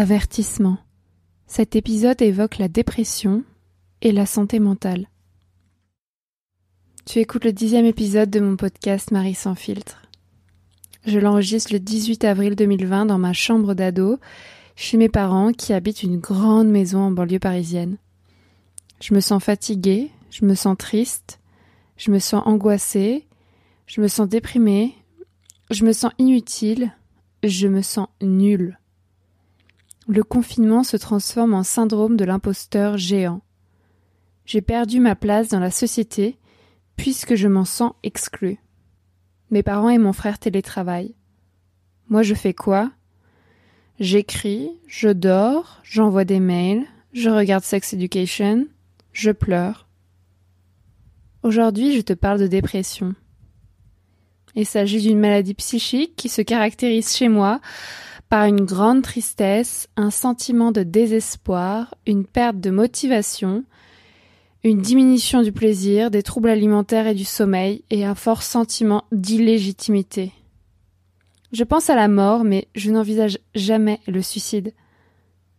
Avertissement. Cet épisode évoque la dépression et la santé mentale. Tu écoutes le dixième épisode de mon podcast Marie sans filtre. Je l'enregistre le 18 avril 2020 dans ma chambre d'ado, chez mes parents qui habitent une grande maison en banlieue parisienne. Je me sens fatiguée, je me sens triste, je me sens angoissée, je me sens déprimée, je me sens inutile, je me sens nulle le confinement se transforme en syndrome de l'imposteur géant. J'ai perdu ma place dans la société puisque je m'en sens exclu. Mes parents et mon frère télétravaillent. Moi je fais quoi? J'écris, je dors, j'envoie des mails, je regarde Sex Education, je pleure. Aujourd'hui je te parle de dépression. Il s'agit d'une maladie psychique qui se caractérise chez moi par une grande tristesse, un sentiment de désespoir, une perte de motivation, une diminution du plaisir, des troubles alimentaires et du sommeil, et un fort sentiment d'illégitimité. Je pense à la mort, mais je n'envisage jamais le suicide.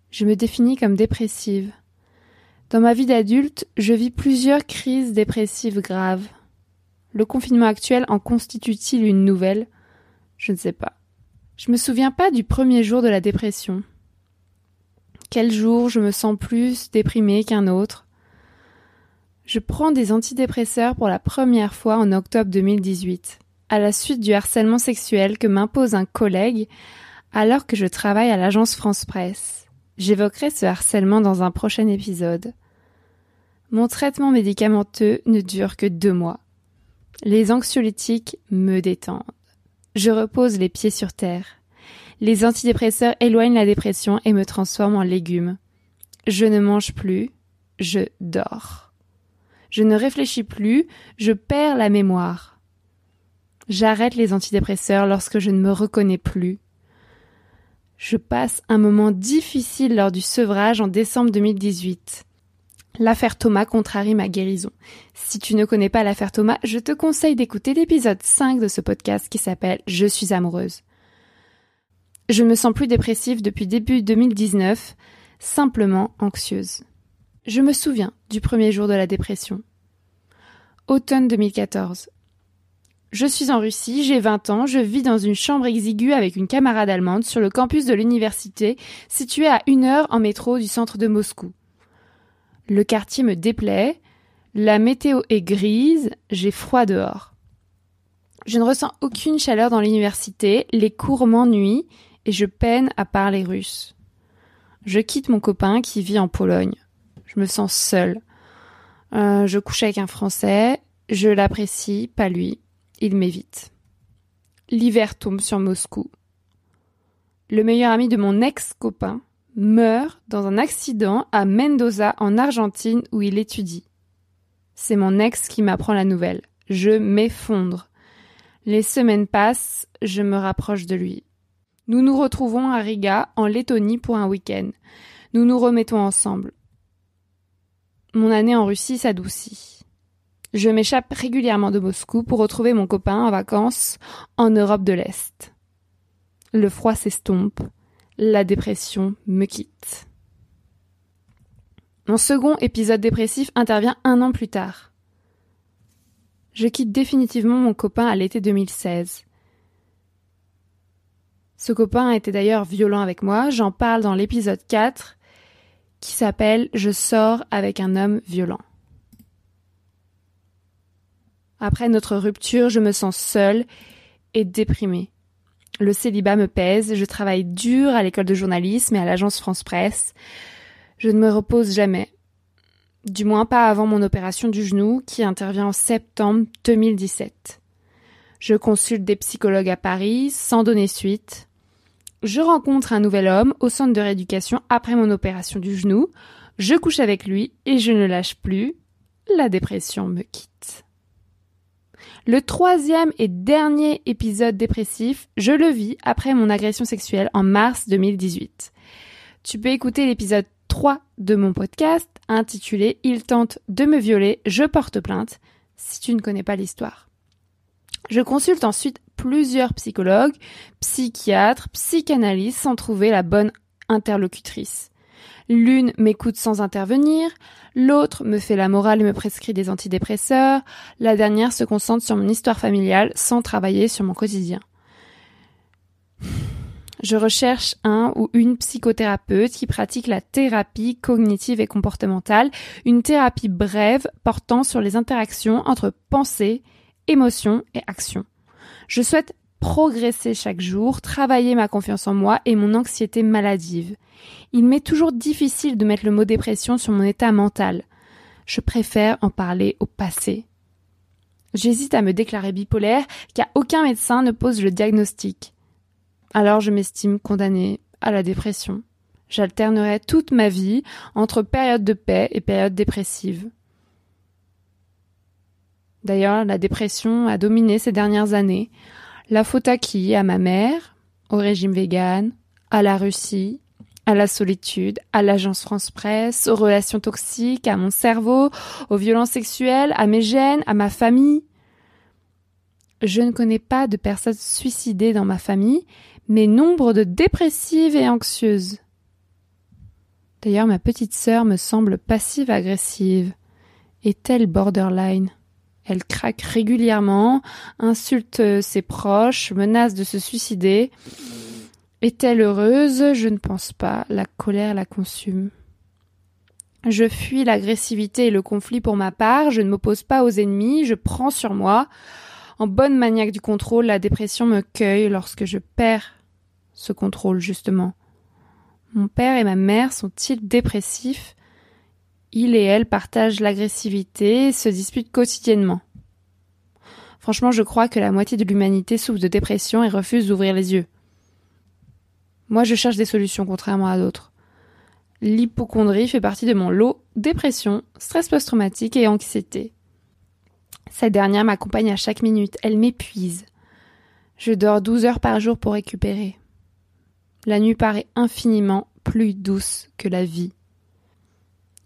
Je me définis comme dépressive. Dans ma vie d'adulte, je vis plusieurs crises dépressives graves. Le confinement actuel en constitue-t-il une nouvelle? Je ne sais pas. Je me souviens pas du premier jour de la dépression. Quel jour je me sens plus déprimée qu'un autre Je prends des antidépresseurs pour la première fois en octobre 2018, à la suite du harcèlement sexuel que m'impose un collègue alors que je travaille à l'agence France Presse. J'évoquerai ce harcèlement dans un prochain épisode. Mon traitement médicamenteux ne dure que deux mois. Les anxiolytiques me détendent. Je repose les pieds sur terre. Les antidépresseurs éloignent la dépression et me transforment en légume. Je ne mange plus, je dors. Je ne réfléchis plus, je perds la mémoire. J'arrête les antidépresseurs lorsque je ne me reconnais plus. Je passe un moment difficile lors du sevrage en décembre 2018. L'affaire Thomas contrarie ma guérison. Si tu ne connais pas l'affaire Thomas, je te conseille d'écouter l'épisode 5 de ce podcast qui s'appelle Je suis amoureuse. Je me sens plus dépressive depuis début 2019, simplement anxieuse. Je me souviens du premier jour de la dépression. Automne 2014. Je suis en Russie, j'ai 20 ans, je vis dans une chambre exiguë avec une camarade allemande sur le campus de l'université, situé à une heure en métro du centre de Moscou. Le quartier me déplaît, la météo est grise, j'ai froid dehors. Je ne ressens aucune chaleur dans l'université, les cours m'ennuient et je peine à parler russe. Je quitte mon copain qui vit en Pologne. Je me sens seule. Euh, je couche avec un Français, je l'apprécie, pas lui. Il m'évite. L'hiver tombe sur Moscou. Le meilleur ami de mon ex-copain meurt dans un accident à Mendoza en Argentine où il étudie. C'est mon ex qui m'apprend la nouvelle. Je m'effondre. Les semaines passent, je me rapproche de lui. Nous nous retrouvons à Riga, en Lettonie, pour un week-end. Nous nous remettons ensemble. Mon année en Russie s'adoucit. Je m'échappe régulièrement de Moscou pour retrouver mon copain en vacances en Europe de l'Est. Le froid s'estompe la dépression me quitte. Mon second épisode dépressif intervient un an plus tard. Je quitte définitivement mon copain à l'été 2016. Ce copain était d'ailleurs violent avec moi, j'en parle dans l'épisode 4 qui s'appelle Je sors avec un homme violent. Après notre rupture, je me sens seule et déprimée. Le célibat me pèse, je travaille dur à l'école de journalisme et à l'agence France Presse. Je ne me repose jamais. Du moins pas avant mon opération du genou qui intervient en septembre 2017. Je consulte des psychologues à Paris sans donner suite. Je rencontre un nouvel homme au centre de rééducation après mon opération du genou. Je couche avec lui et je ne lâche plus. La dépression me quitte. Le troisième et dernier épisode dépressif, je le vis après mon agression sexuelle en mars 2018. Tu peux écouter l'épisode 3 de mon podcast intitulé Il tente de me violer, je porte plainte si tu ne connais pas l'histoire. Je consulte ensuite plusieurs psychologues, psychiatres, psychanalystes sans trouver la bonne interlocutrices. L'une m'écoute sans intervenir, l'autre me fait la morale et me prescrit des antidépresseurs, la dernière se concentre sur mon histoire familiale sans travailler sur mon quotidien. Je recherche un ou une psychothérapeute qui pratique la thérapie cognitive et comportementale, une thérapie brève portant sur les interactions entre pensée, émotion et action. Je souhaite progresser chaque jour, travailler ma confiance en moi et mon anxiété maladive. Il m'est toujours difficile de mettre le mot dépression sur mon état mental. Je préfère en parler au passé. J'hésite à me déclarer bipolaire car aucun médecin ne pose le diagnostic. Alors je m'estime condamnée à la dépression. J'alternerai toute ma vie entre période de paix et période dépressive. D'ailleurs, la dépression a dominé ces dernières années. La faute à qui? À ma mère, au régime vegan, à la Russie, à la solitude, à l'agence France Presse, aux relations toxiques, à mon cerveau, aux violences sexuelles, à mes gènes, à ma famille. Je ne connais pas de personnes suicidées dans ma famille, mais nombre de dépressives et anxieuses. D'ailleurs, ma petite sœur me semble passive-agressive. Est-elle borderline Elle craque régulièrement, insulte ses proches, menace de se suicider. Est-elle heureuse? Je ne pense pas. La colère la consume. Je fuis l'agressivité et le conflit pour ma part, je ne m'oppose pas aux ennemis, je prends sur moi. En bonne maniaque du contrôle, la dépression me cueille lorsque je perds ce contrôle, justement. Mon père et ma mère sont-ils dépressifs? Il et elle partagent l'agressivité se disputent quotidiennement. Franchement, je crois que la moitié de l'humanité souffre de dépression et refuse d'ouvrir les yeux. Moi, je cherche des solutions, contrairement à d'autres. L'hypochondrie fait partie de mon lot dépression, stress post-traumatique et anxiété. Cette dernière m'accompagne à chaque minute, elle m'épuise. Je dors 12 heures par jour pour récupérer. La nuit paraît infiniment plus douce que la vie.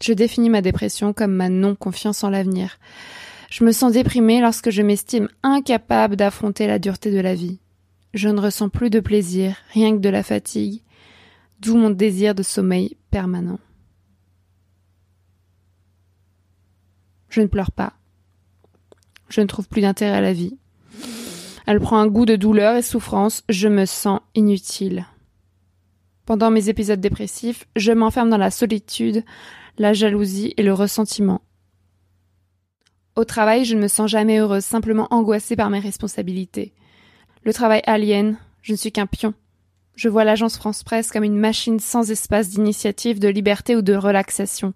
Je définis ma dépression comme ma non-confiance en l'avenir. Je me sens déprimée lorsque je m'estime incapable d'affronter la dureté de la vie. Je ne ressens plus de plaisir, rien que de la fatigue, d'où mon désir de sommeil permanent. Je ne pleure pas. Je ne trouve plus d'intérêt à la vie. Elle prend un goût de douleur et souffrance, je me sens inutile. Pendant mes épisodes dépressifs, je m'enferme dans la solitude, la jalousie et le ressentiment. Au travail, je ne me sens jamais heureuse, simplement angoissée par mes responsabilités. Le travail alien, je ne suis qu'un pion. Je vois l'agence France Presse comme une machine sans espace d'initiative, de liberté ou de relaxation.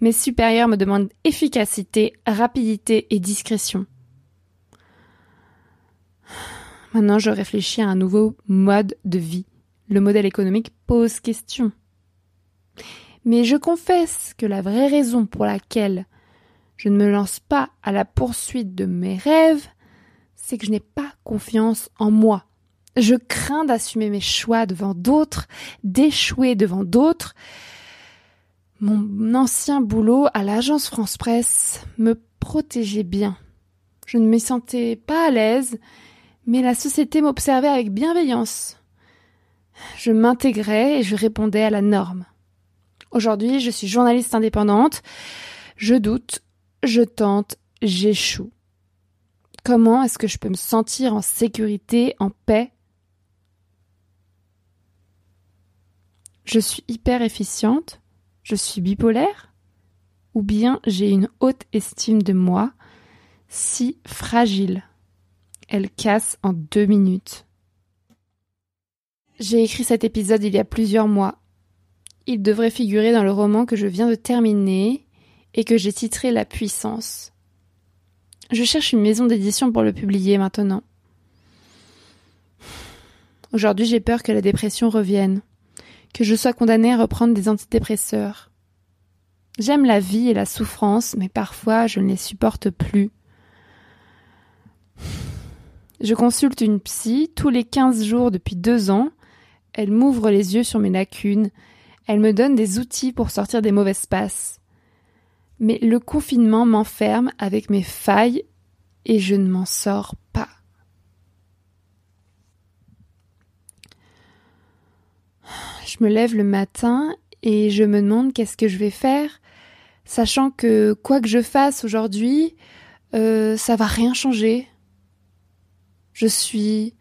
Mes supérieurs me demandent efficacité, rapidité et discrétion. Maintenant, je réfléchis à un nouveau mode de vie. Le modèle économique pose question. Mais je confesse que la vraie raison pour laquelle je ne me lance pas à la poursuite de mes rêves, c'est que je n'ai pas confiance en moi. Je crains d'assumer mes choix devant d'autres, d'échouer devant d'autres. Mon ancien boulot à l'agence France Presse me protégeait bien. Je ne me sentais pas à l'aise, mais la société m'observait avec bienveillance. Je m'intégrais et je répondais à la norme. Aujourd'hui, je suis journaliste indépendante. Je doute, je tente, j'échoue. Comment est-ce que je peux me sentir en sécurité, en paix? Je suis hyper efficiente Je suis bipolaire Ou bien j'ai une haute estime de moi, si fragile Elle casse en deux minutes. J'ai écrit cet épisode il y a plusieurs mois. Il devrait figurer dans le roman que je viens de terminer et que j'ai titré La puissance. Je cherche une maison d'édition pour le publier maintenant. Aujourd'hui, j'ai peur que la dépression revienne, que je sois condamnée à reprendre des antidépresseurs. J'aime la vie et la souffrance, mais parfois je ne les supporte plus. Je consulte une psy tous les quinze jours depuis deux ans. Elle m'ouvre les yeux sur mes lacunes. Elle me donne des outils pour sortir des mauvaises passes. Mais le confinement m'enferme avec mes failles et je ne m'en sors pas. Je me lève le matin et je me demande qu'est-ce que je vais faire, sachant que quoi que je fasse aujourd'hui, euh, ça va rien changer. Je suis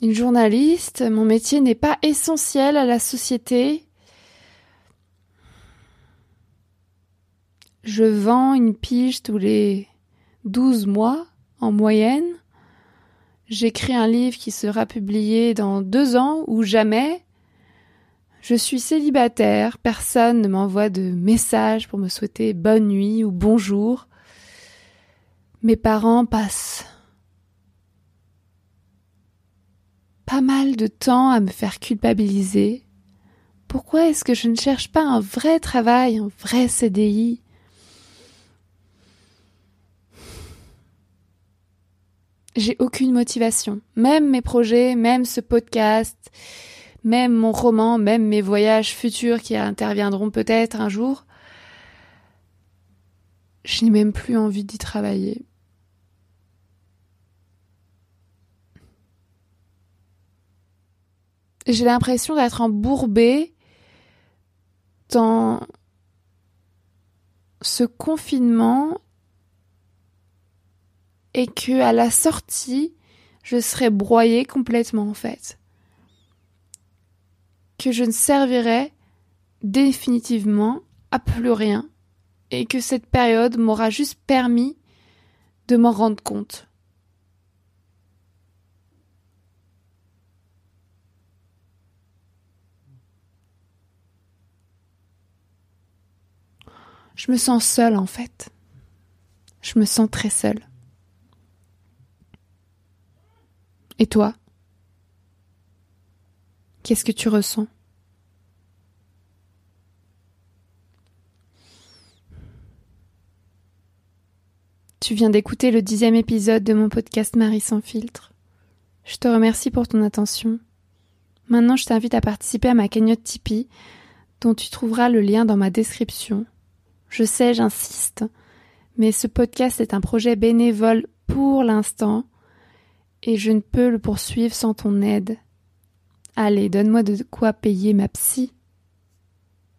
une journaliste, mon métier n'est pas essentiel à la société. Je vends une pige tous les douze mois en moyenne. J'écris un livre qui sera publié dans deux ans ou jamais. Je suis célibataire, personne ne m'envoie de messages pour me souhaiter bonne nuit ou bonjour. Mes parents passent pas mal de temps à me faire culpabiliser. Pourquoi est-ce que je ne cherche pas un vrai travail, un vrai CDI J'ai aucune motivation. Même mes projets, même ce podcast, même mon roman, même mes voyages futurs qui interviendront peut-être un jour, je n'ai même plus envie d'y travailler. J'ai l'impression d'être embourbée dans ce confinement et que à la sortie, je serais broyée complètement en fait. Que je ne servirais définitivement à plus rien et que cette période m'aura juste permis de m'en rendre compte. Je me sens seule en fait. Je me sens très seule. Et toi? Qu'est-ce que tu ressens? Tu viens d'écouter le dixième épisode de mon podcast Marie sans filtre. Je te remercie pour ton attention. Maintenant, je t'invite à participer à ma cagnotte Tipeee, dont tu trouveras le lien dans ma description. Je sais, j'insiste, mais ce podcast est un projet bénévole pour l'instant et je ne peux le poursuivre sans ton aide. Allez, donne-moi de quoi payer ma psy.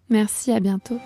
Merci, à bientôt.